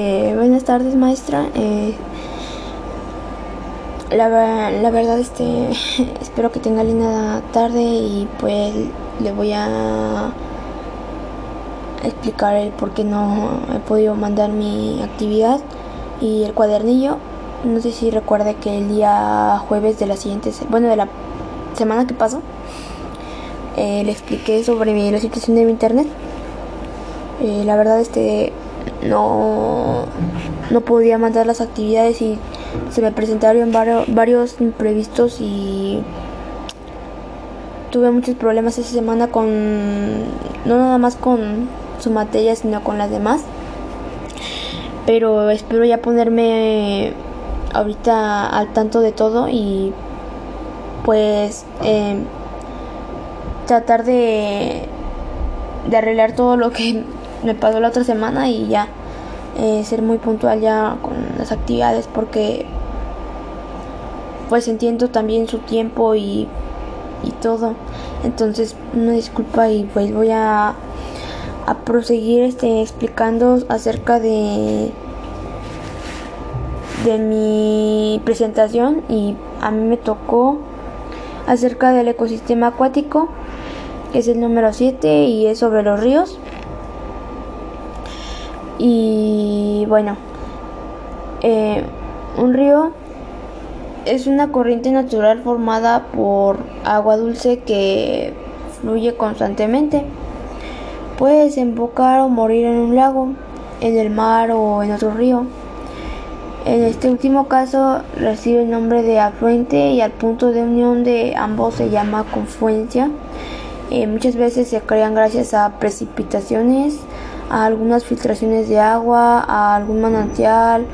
Eh, buenas tardes, maestra. Eh, la, la, verdad, este, espero que tenga linda tarde y pues le voy a explicar el por qué no he podido mandar mi actividad y el cuadernillo. No sé si recuerde que el día jueves de la siguiente, bueno, de la semana que pasó, eh, le expliqué sobre la situación de mi internet. Eh, la verdad, este, no, no podía mandar las actividades y se me presentaron varios, varios imprevistos y tuve muchos problemas esa semana con, no nada más con su materia, sino con las demás. Pero espero ya ponerme ahorita al tanto de todo y pues eh, tratar de, de arreglar todo lo que me pasó la otra semana y ya eh, ser muy puntual ya con las actividades porque pues entiendo también su tiempo y, y todo. Entonces una disculpa y pues voy a, a proseguir este explicando acerca de de mi presentación y a mí me tocó acerca del ecosistema acuático que es el número 7 y es sobre los ríos y bueno, eh, un río es una corriente natural formada por agua dulce que fluye constantemente. Puede desembocar o morir en un lago, en el mar o en otro río. En este último caso recibe el nombre de afluente y al punto de unión de ambos se llama confluencia. Eh, muchas veces se crean gracias a precipitaciones a algunas filtraciones de agua, a algún manantial,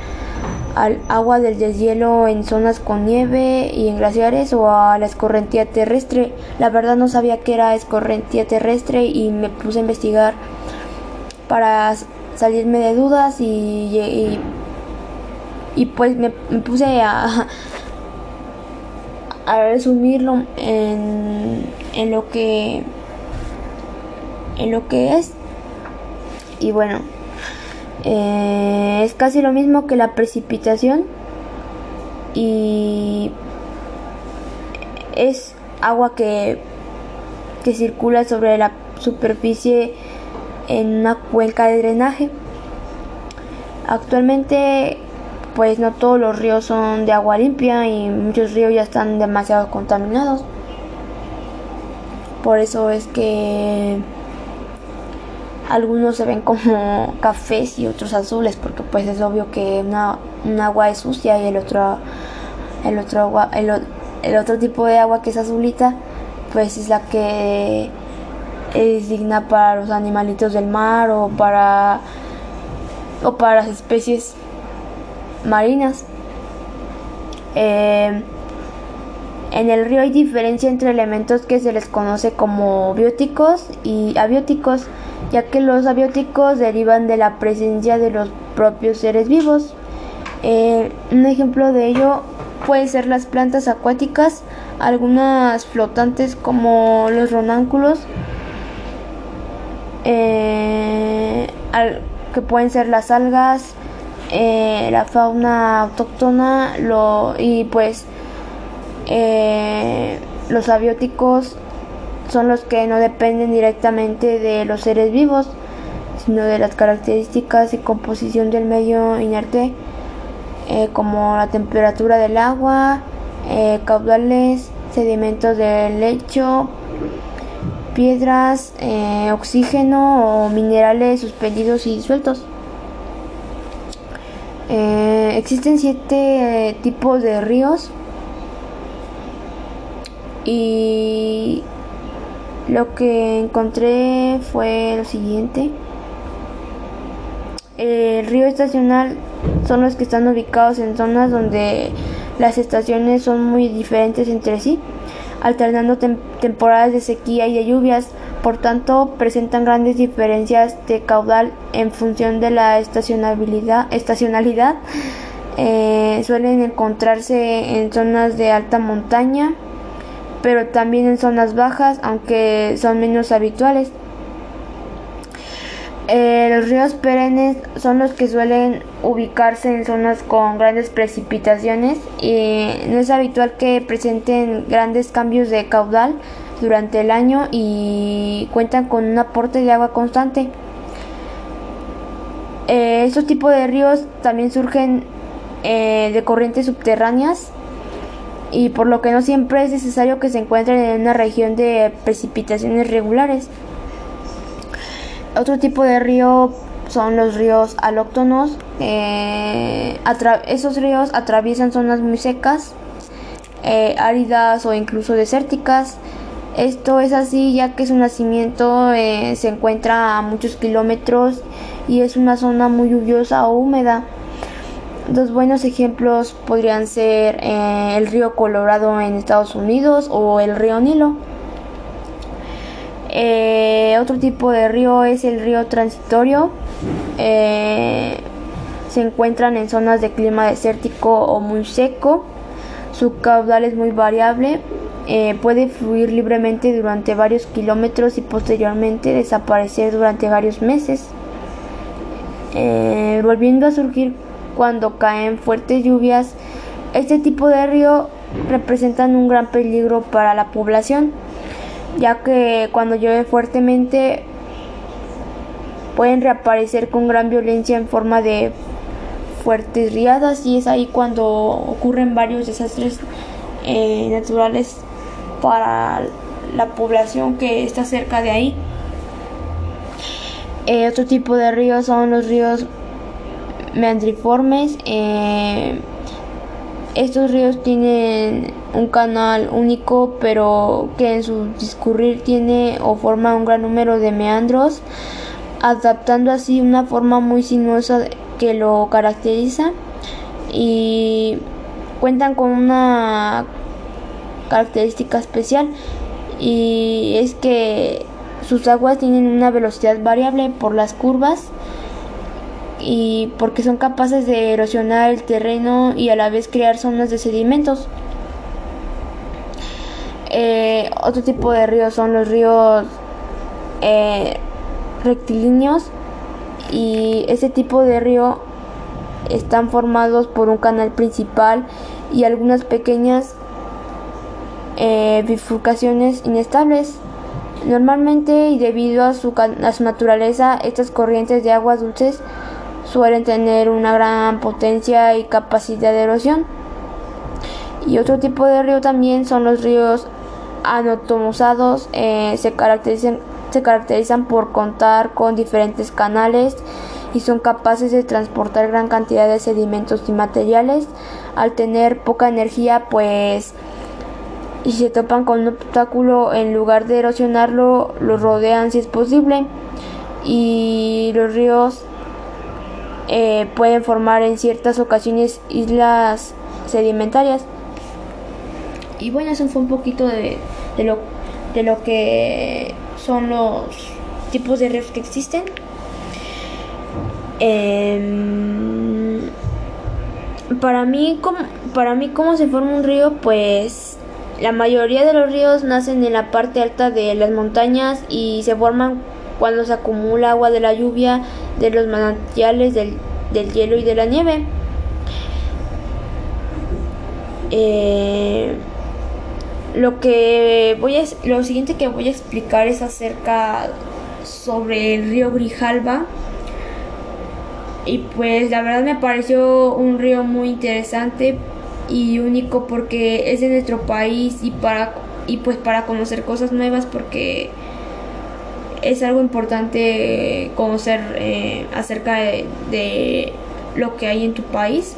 al agua del deshielo en zonas con nieve y en glaciares o a la escorrentía terrestre. La verdad no sabía que era escorrentía terrestre y me puse a investigar para salirme de dudas y, y, pues me, puse a, a resumirlo en, en lo que en lo que es y bueno, eh, es casi lo mismo que la precipitación y es agua que, que circula sobre la superficie en una cuenca de drenaje. Actualmente pues no todos los ríos son de agua limpia y muchos ríos ya están demasiado contaminados. Por eso es que algunos se ven como cafés y otros azules porque pues es obvio que una, un agua es sucia y el otro el otro agua el, otro tipo de agua que es azulita pues es la que es digna para los animalitos del mar o para o para las especies marinas. Eh, en el río hay diferencia entre elementos que se les conoce como bióticos y abióticos ya que los abióticos derivan de la presencia de los propios seres vivos. Eh, un ejemplo de ello pueden ser las plantas acuáticas, algunas flotantes como los ronánculos, eh, que pueden ser las algas, eh, la fauna autóctona y pues los abióticos son los que no dependen directamente de los seres vivos, sino de las características y composición del medio inerte, eh, como la temperatura del agua, eh, caudales, sedimentos del lecho, piedras, eh, oxígeno o minerales suspendidos y sueltos. existen siete tipos de ríos y lo que encontré fue lo siguiente. El río estacional son los que están ubicados en zonas donde las estaciones son muy diferentes entre sí, alternando temporadas de sequía y de lluvias. Por tanto, presentan grandes diferencias de caudal en función de la estacionalidad. Eh, suelen encontrarse en zonas de alta montaña, pero también en zonas bajas, aunque son menos habituales. Eh, los ríos perennes son los que suelen ubicarse en zonas con grandes precipitaciones y no es habitual que presenten grandes cambios de caudal durante el año y cuentan con un aporte de agua constante. Eh, estos tipos de ríos también surgen eh, de corrientes subterráneas y por lo que no siempre es necesario que se encuentren en una región de precipitaciones regulares. Otro tipo de río son los ríos alóctonos. Eh, esos ríos atraviesan zonas muy secas, eh, áridas o incluso desérticas. Esto es así ya que su nacimiento eh, se encuentra a muchos kilómetros y es una zona muy lluviosa o húmeda. Dos buenos ejemplos podrían ser el río Colorado en Estados Unidos o el río Nilo. Eh, otro tipo de río es el río transitorio. Eh, se encuentran en zonas de clima desértico o muy seco. Su caudal es muy variable. Eh, puede fluir libremente durante varios kilómetros y posteriormente desaparecer durante varios meses. volviendo a surgir cuando caen fuertes lluvias, este tipo de río representan un gran peligro para la población ya que cuando llueve fuertemente pueden reaparecer con gran violencia en forma de fuertes riadas y es ahí cuando ocurren varios desastres eh, naturales para la población que está cerca de ahí. Eh, otro tipo de ríos son los ríos meandriformes. Eh, estos ríos tienen un canal único, pero que en su discurrir tiene o forma un gran número de meandros, adaptando así una forma muy sinuosa que lo caracteriza y cuentan con una característica especial y es que sus aguas tienen una velocidad variable por las curvas y porque son capaces de erosionar el terreno y a la vez crear zonas de sedimentos. Eh, otro tipo de ríos son los ríos eh, rectilíneos y ese tipo de río están formados por un canal principal y algunas pequeñas eh, bifurcaciones inestables. Normalmente y debido a su, a su naturaleza, estas corrientes de aguas dulces suelen tener una gran potencia y capacidad de erosión. Y otro tipo de río también son los ríos anatomizados. Eh, se, caracterizan, se caracterizan por contar con diferentes canales y son capaces de transportar gran cantidad de sedimentos y materiales. Al tener poca energía, pues y se topan con un obstáculo, en lugar de erosionarlo, lo rodean si es posible. Y los ríos eh, pueden formar en ciertas ocasiones islas sedimentarias. Y bueno, eso fue un poquito de, lo, de lo que son los tipos de ríos que existen. Em, para mí, como, para mí, ¿cómo se forma un río? Pues la mayoría de los ríos nacen en la parte alta de las montañas y se forman cuando se acumula agua de la lluvia, de los manantiales, del, hielo y de la nieve. Eh, lo que voy a, lo siguiente que voy a explicar es acerca sobre el río Grijalba. Y pues la verdad me pareció un río muy interesante y único porque es de nuestro país y para y pues para conocer cosas nuevas porque es algo importante conocer eh, acerca de, lo que hay en tu país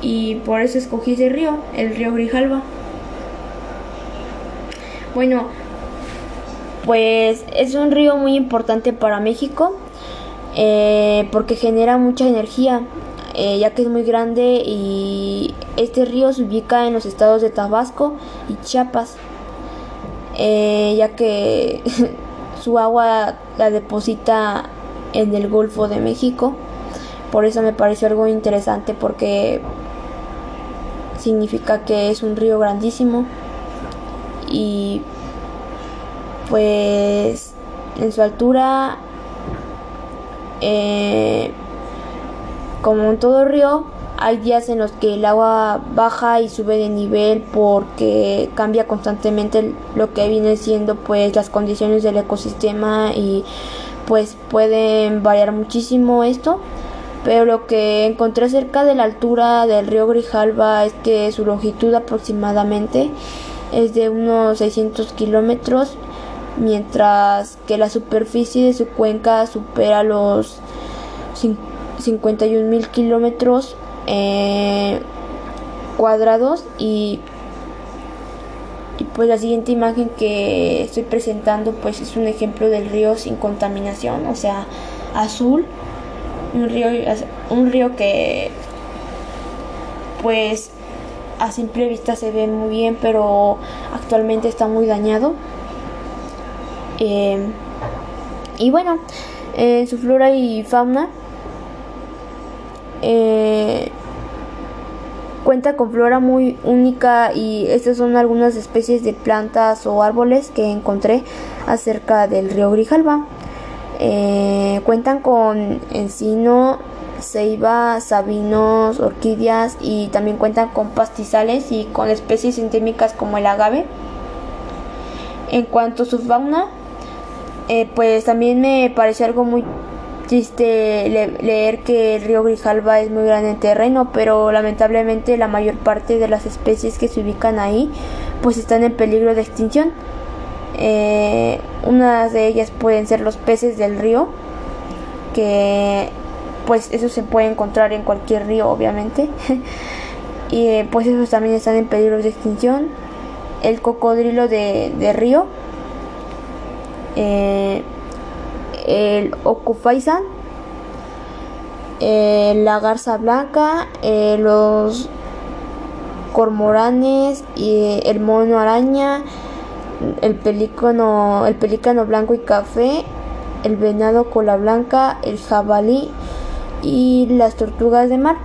y por eso escogí ese río, el río Grijalva. Bueno, pues es un río muy importante para México eh, porque genera mucha energía, eh, ya que es muy grande y este río se ubica en los estados de Tabasco y Chiapas, ya que su agua la deposita en el Golfo de México. Por eso me pareció algo interesante porque significa que es un río grandísimo y pues en su altura eh, como en todo río, hay días en los que el agua baja y sube de nivel porque cambia constantemente lo que viene siendo pues las condiciones del ecosistema y pues pueden variar muchísimo esto. Pero lo que encontré cerca de la altura del río Grijalva es que su longitud aproximadamente es de unos 600 kilómetros mientras que la superficie de su cuenca supera los 51 mil kilómetros eh, cuadrados y, pues la siguiente imagen que estoy presentando pues es un ejemplo del río sin contaminación o sea azul un río un río que pues a simple vista se ve muy bien pero actualmente está muy dañado. Eh, y bueno, en su flora y fauna eh, cuenta con flora muy única y estas son algunas especies de plantas o árboles que encontré acerca del río Grijalva. Eh, cuentan con encino, ceiba, sabinos, orquídeas y también cuentan con pastizales y con especies endémicas como el agave. En cuanto a su fauna, eh, pues también me parece algo muy triste leer que el río Grijalva es muy grande en terreno, pero lamentablemente la mayor parte de las especies que se ubican ahí pues están en peligro de extinción. Eh, unas de ellas pueden ser los peces del río, que pues eso se puede encontrar en cualquier río obviamente, y eh, pues esos también están en peligro de extinción. El cocodrilo de, de río, eh, el Okufaisan, eh, la garza blanca, eh, los cormoranes, y el mono araña, el pelícano, el pelícano blanco y café, el venado cola blanca, el jabalí y las tortugas de mar.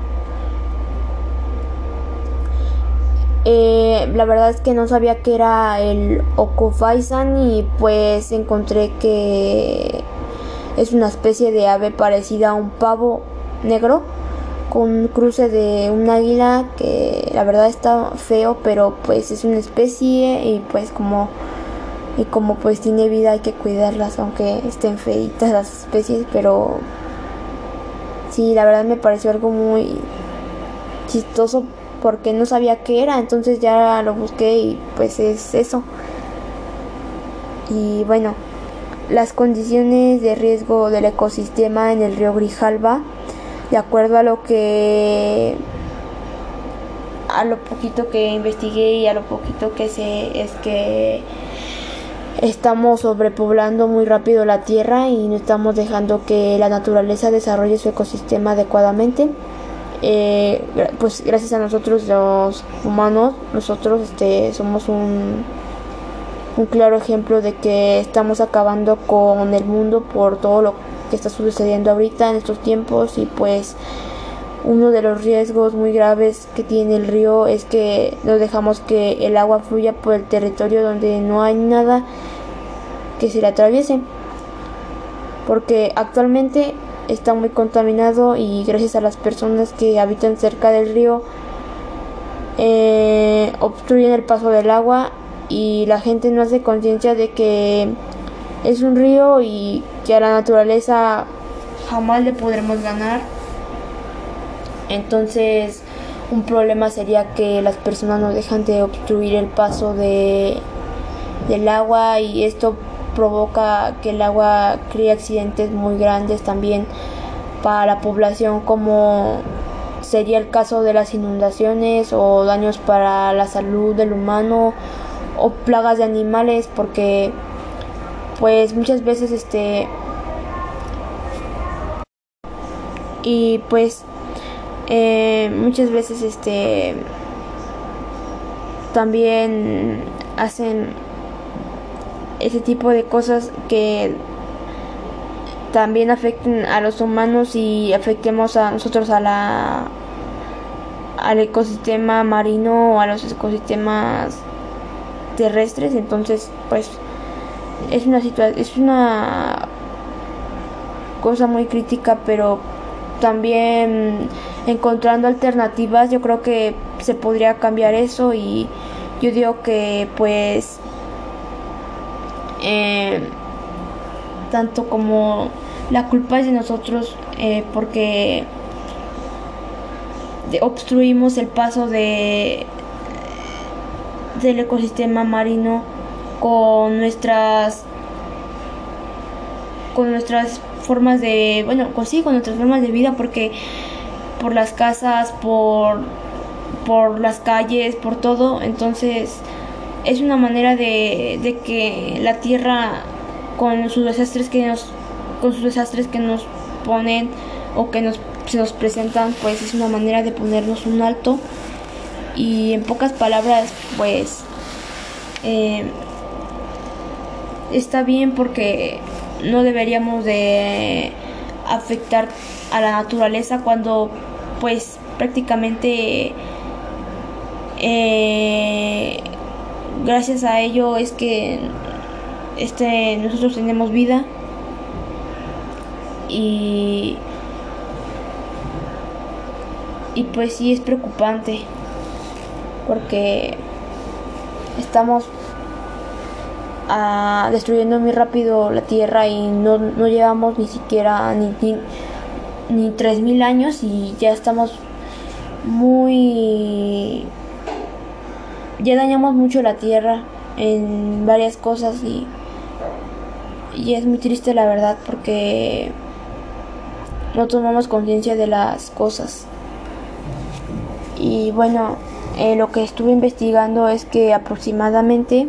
Eh, la verdad es que no sabía que era el Okofaisan y pues encontré que es una especie de ave parecida a un pavo negro con un cruce de un águila que la verdad está feo pero pues es una especie y pues como y como pues tiene vida hay que cuidarlas aunque estén feitas las especies pero sí la verdad me pareció algo muy chistoso porque no sabía qué era, entonces ya lo busqué y pues es eso. Y bueno, las condiciones de riesgo del ecosistema en el río Grijalva, de acuerdo a lo que a lo poquito que investigué y a lo poquito que sé es que estamos sobrepoblando muy rápido la tierra y no estamos dejando que la naturaleza desarrolle su ecosistema adecuadamente. Eh, pues gracias a nosotros los humanos, nosotros este, somos un, un claro ejemplo de que estamos acabando con el mundo por todo lo que está sucediendo ahorita en estos tiempos y pues uno de los riesgos muy graves que tiene el río es que no dejamos que el agua fluya por el territorio donde no hay nada que se le atraviese porque actualmente está muy contaminado y gracias a las personas que habitan cerca del río eh, obstruyen el paso del agua y la gente no hace conciencia de que es un río y que a la naturaleza jamás le podremos ganar. Entonces un problema sería que las personas no dejan de obstruir el paso de, del agua y esto provoca que el agua cree accidentes muy grandes también para la población como sería el caso de las inundaciones o daños para la salud del humano o plagas de animales porque pues muchas veces este y pues eh, muchas veces este también hacen ese tipo de cosas que también afecten a los humanos y afectemos a nosotros a la al ecosistema marino o a los ecosistemas terrestres entonces pues es una situación es una cosa muy crítica, pero también encontrando alternativas yo creo que se podría cambiar eso y yo digo que pues eh, tanto como la culpa es de nosotros eh, porque obstruimos el paso de del ecosistema marino con nuestras con nuestras formas de bueno consigo con nuestras formas de vida porque por las casas por por las calles por todo. Entonces es una manera de, de que la tierra con sus desastres que nos con sus desastres que nos ponen o que nos se nos presentan pues es una manera de ponernos un alto y en pocas palabras pues eh, está bien porque no deberíamos de afectar a la naturaleza cuando pues prácticamente eh, gracias a ello es que este nosotros tenemos vida y y pues sí es preocupante porque estamos ah, destruyendo muy rápido la tierra y no, no llevamos ni siquiera ni, ni, ni 3.000 años y ya estamos muy... ya dañamos mucho la tierra en varias cosas y, y es muy triste la verdad porque no tomamos conciencia de las cosas. Y bueno, eh, lo que estuve investigando es que aproximadamente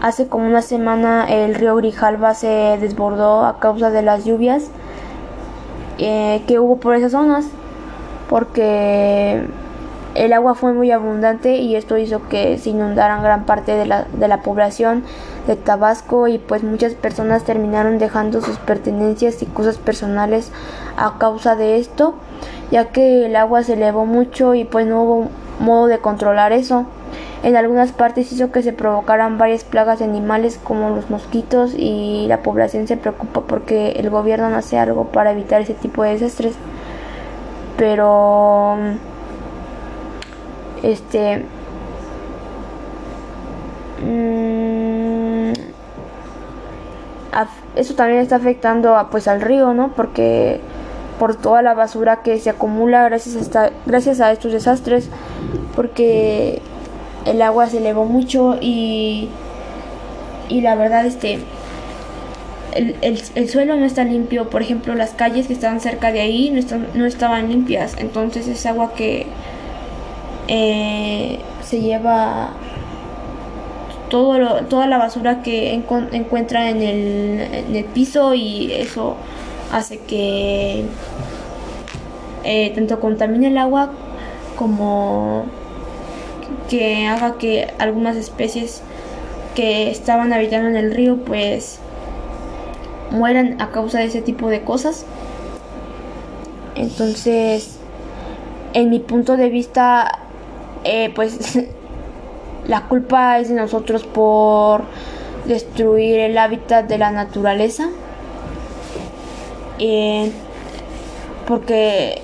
hace como una semana el río Grijalva se desbordó a causa de las lluvias eh, que hubo por esas zonas porque el agua fue muy abundante y esto hizo que se inundaran gran parte de la, de la población de Tabasco y pues muchas personas terminaron dejando sus pertenencias y cosas personales a causa de esto ya que el agua se elevó mucho y pues no hubo modo de controlar eso. En algunas partes hizo que se provocaran varias plagas de animales como los mosquitos y la población se preocupa porque el gobierno no hace algo para evitar ese tipo de desastres. Pero este mm, eso también está afectando a, pues al río, ¿no? Porque por toda la basura que se acumula gracias a, esta, gracias a estos desastres, porque el agua se elevó mucho y, y la verdad este el, el, suelo no está limpio, por ejemplo las calles que estaban cerca de ahí no, están, no estaban limpias, entonces es agua que eh, se lleva todo toda la basura que encuentra en el, en el piso y eso hace que eh, tanto contamine el agua como que haga que algunas especies que estaban habitando en el río pues mueran a causa de ese tipo de cosas. Entonces, en mi punto de vista, eh, pues la culpa es de nosotros por destruir el hábitat de la naturaleza. Eh, porque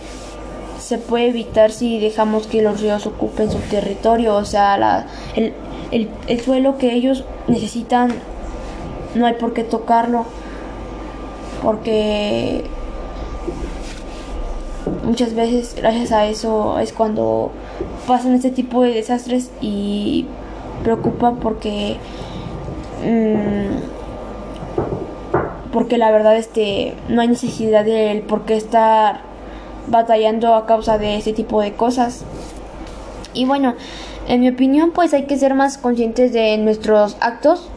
se puede evitar si dejamos que los ríos ocupen su territorio, o sea, la, el, el, el suelo que ellos necesitan no hay por qué tocarlo, porque muchas veces gracias a eso es cuando pasan este tipo de desastres y preocupa porque mmm, porque la verdad este no hay necesidad de él por qué estar batallando a causa de este tipo de cosas. Y bueno, en mi opinión pues hay que ser más conscientes de nuestros actos,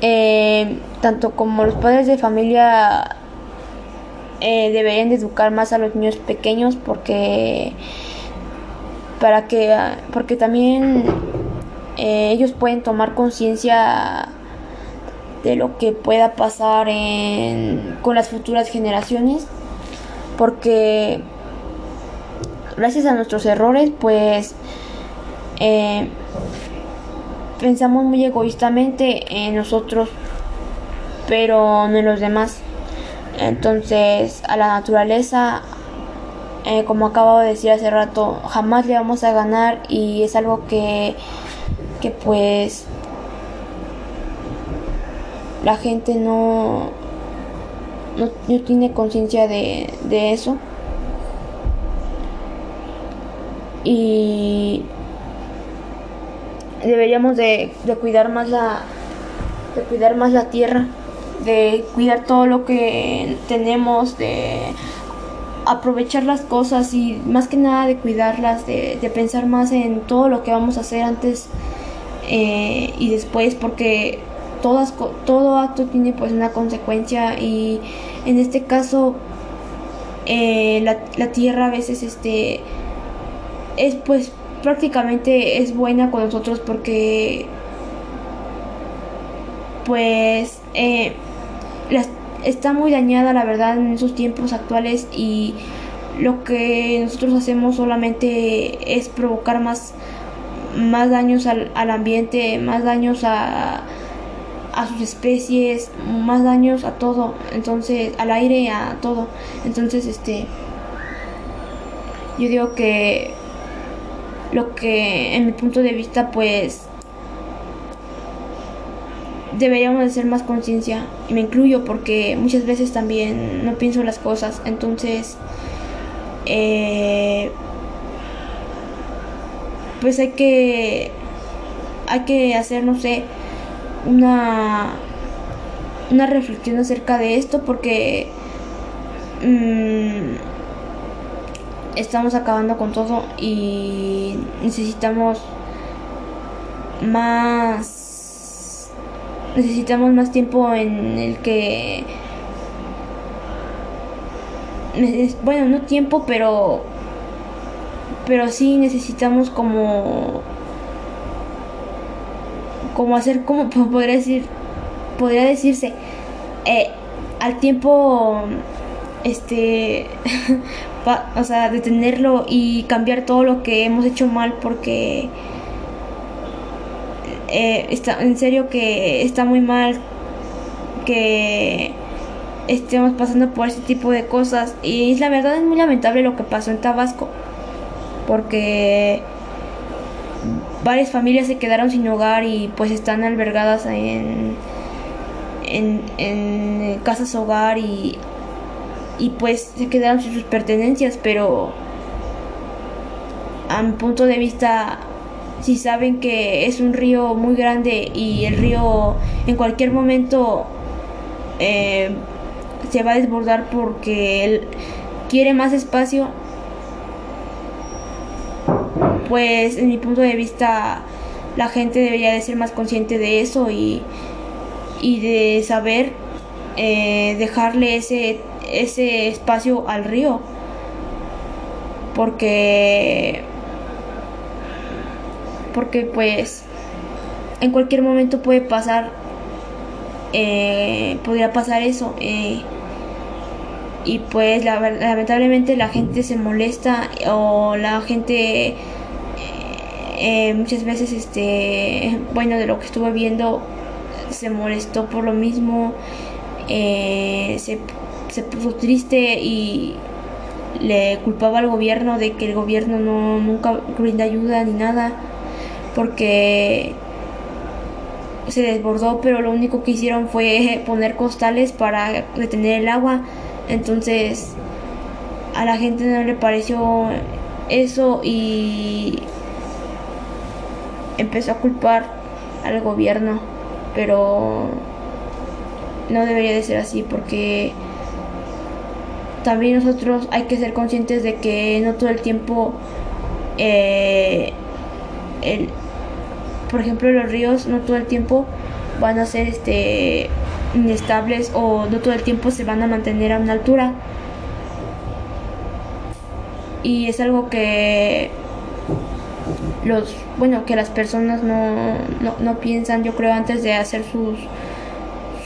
eh, tanto como los padres de familia eh, deberían de educar más a los niños pequeños porque para que porque también eh, ellos pueden tomar conciencia de lo que pueda pasar con las futuras generaciones porque gracias a nuestros errores pues eh, pensamos muy egoístamente en nosotros pero no en los demás. Entonces, a la naturaleza, eh, como acabo de decir hace rato, jamás le vamos a ganar y es algo que, que pues la gente no, no, tiene conciencia de, de eso. Y deberíamos de, de cuidar más la de cuidar más la tierra de cuidar todo lo que tenemos, de aprovechar las cosas y más que nada de cuidarlas, de, pensar más en todo lo que vamos a hacer antes eh, y después, porque todas, todo acto tiene pues una consecuencia y en este caso eh, la, la, tierra a veces este es pues prácticamente es buena con nosotros porque pues eh, está muy dañada la verdad en esos tiempos actuales y lo que nosotros hacemos solamente es provocar más, más daños al, ambiente, más daños a, a sus especies, más daños a todo, entonces al aire, a todo. Entonces, este yo digo que lo que en mi punto de vista pues deberíamos de ser más conciencia y me incluyo porque muchas veces también no pienso las cosas entonces eh, pues hay que hay que hacer no sé una una reflexión acerca de esto porque mm, estamos acabando con todo y necesitamos más necesitamos más tiempo en el que bueno no tiempo pero pero sí necesitamos como como hacer como podría decir podría decirse eh, al tiempo este o sea detenerlo y cambiar todo lo que hemos hecho mal porque eh, está, en serio que está muy mal que estemos pasando por ese tipo de cosas. Y la verdad es muy lamentable lo que pasó en Tabasco porque varias familias se quedaron sin hogar y pues están albergadas en, en, en casas hogar y, y pues se quedaron sin sus pertenencias pero a mi punto de vista si saben que es un río muy grande y el río en cualquier momento eh, se va a desbordar porque él quiere más espacio, pues en mi punto de vista la gente debería de ser más consciente de eso y, y de saber eh, dejarle ese, ese espacio al río porque porque pues en cualquier momento puede pasar, eh, podría pasar eso. Eh, y pues lamentablemente la gente se molesta o la gente eh, muchas veces este bueno de lo que estuve viendo se molestó por lo mismo se, se puso triste y le culpaba al gobierno de que el gobierno no nunca brinda ayuda ni nada porque se desbordó, pero lo único que hicieron fue poner costales para detener el agua. Entonces a la gente no le pareció eso y a culpar al gobierno, pero no debería de ser así porque también nosotros hay que ser conscientes de que no todo el tiempo eh, el, por ejemplo, los ríos no todo el tiempo van a ser este inestables o no todo el tiempo se van a mantener a una altura. Y es algo que los bueno que las personas no, no, no piensan yo creo antes de hacer sus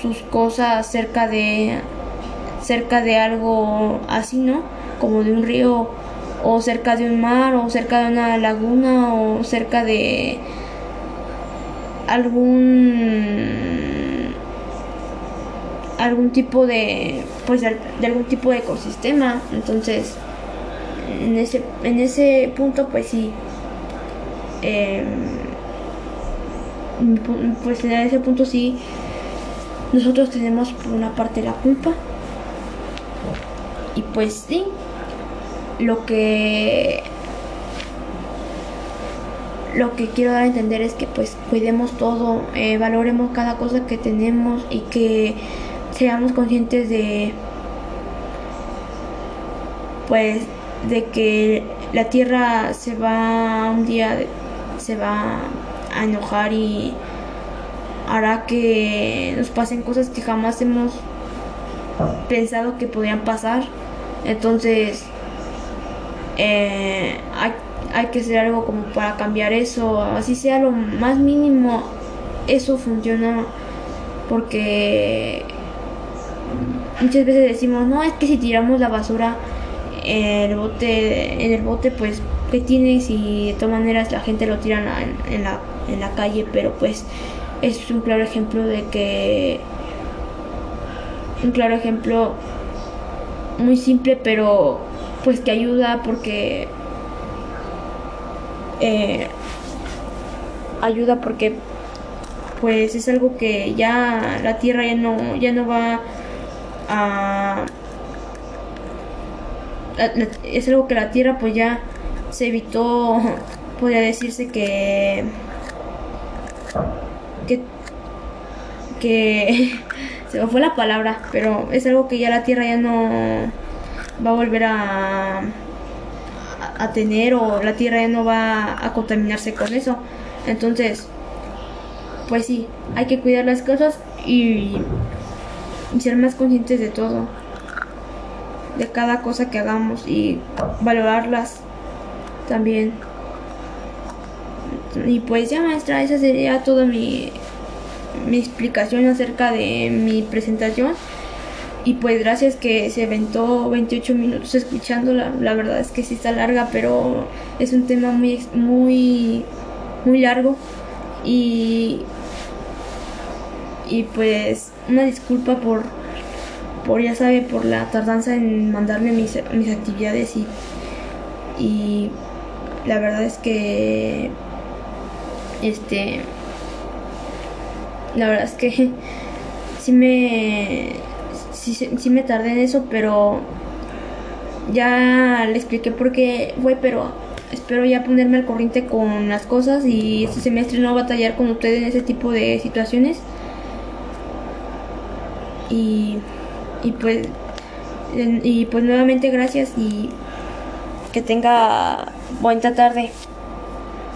sus cosas cerca de cerca de algo así no como de un río o cerca de un mar o cerca de una laguna o cerca de algún algún tipo de pues de, algún tipo de ecosistema. Entonces en ese en ese punto pues sí em, pues en ese punto sí nosotros tenemos por una parte la culpa. Y pues sí lo que lo que quiero dar a entender es que pues cuidemos todo, eh, valoremos cada cosa que tenemos y que seamos conscientes de pues de que la tierra se va un día se va a enojar y hará que nos pasen cosas que jamás hemos pensado que podrían pasar. Entonces eh, hay hay que hacer algo como para cambiar eso, así sea lo más mínimo, eso funciona porque muchas veces decimos, no, es que si tiramos la basura en el bote, en el bote pues, ¿qué tienes? Y de todas maneras la gente lo tira en, la, en la calle, pero pues es un claro ejemplo de que, un claro ejemplo muy simple, pero pues que ayuda porque eh, ayuda porque pues es algo que ya la tierra ya no ya no va a, es algo que la tierra pues ya se evitó podría decirse que que que se me fue la palabra pero es algo que ya la tierra ya no va a volver a a tener o la tierra ya no va a contaminarse con eso. Entonces, pues sí, hay que cuidar las cosas y, ser más conscientes de todo, de cada cosa que hagamos y valorarlas también. Y pues ya maestra, esa sería toda mi, mi explicación acerca de mi presentación. Y pues gracias que se aventó 28 minutos escuchándola. La verdad es que sí está larga, pero es un tema muy, muy, muy largo. Y, y pues una disculpa por, por, ya sabe, por la tardanza en mandarle mis, mis actividades y, y la verdad es que, este, la verdad es que sí me sí, me tardé en eso, pero ya le expliqué por qué fue, pero espero ya ponerme al corriente con las cosas y este semestre no batallar con ustedes en ese tipo de situaciones. Y, y pues y pues nuevamente gracias y que tenga buena tarde.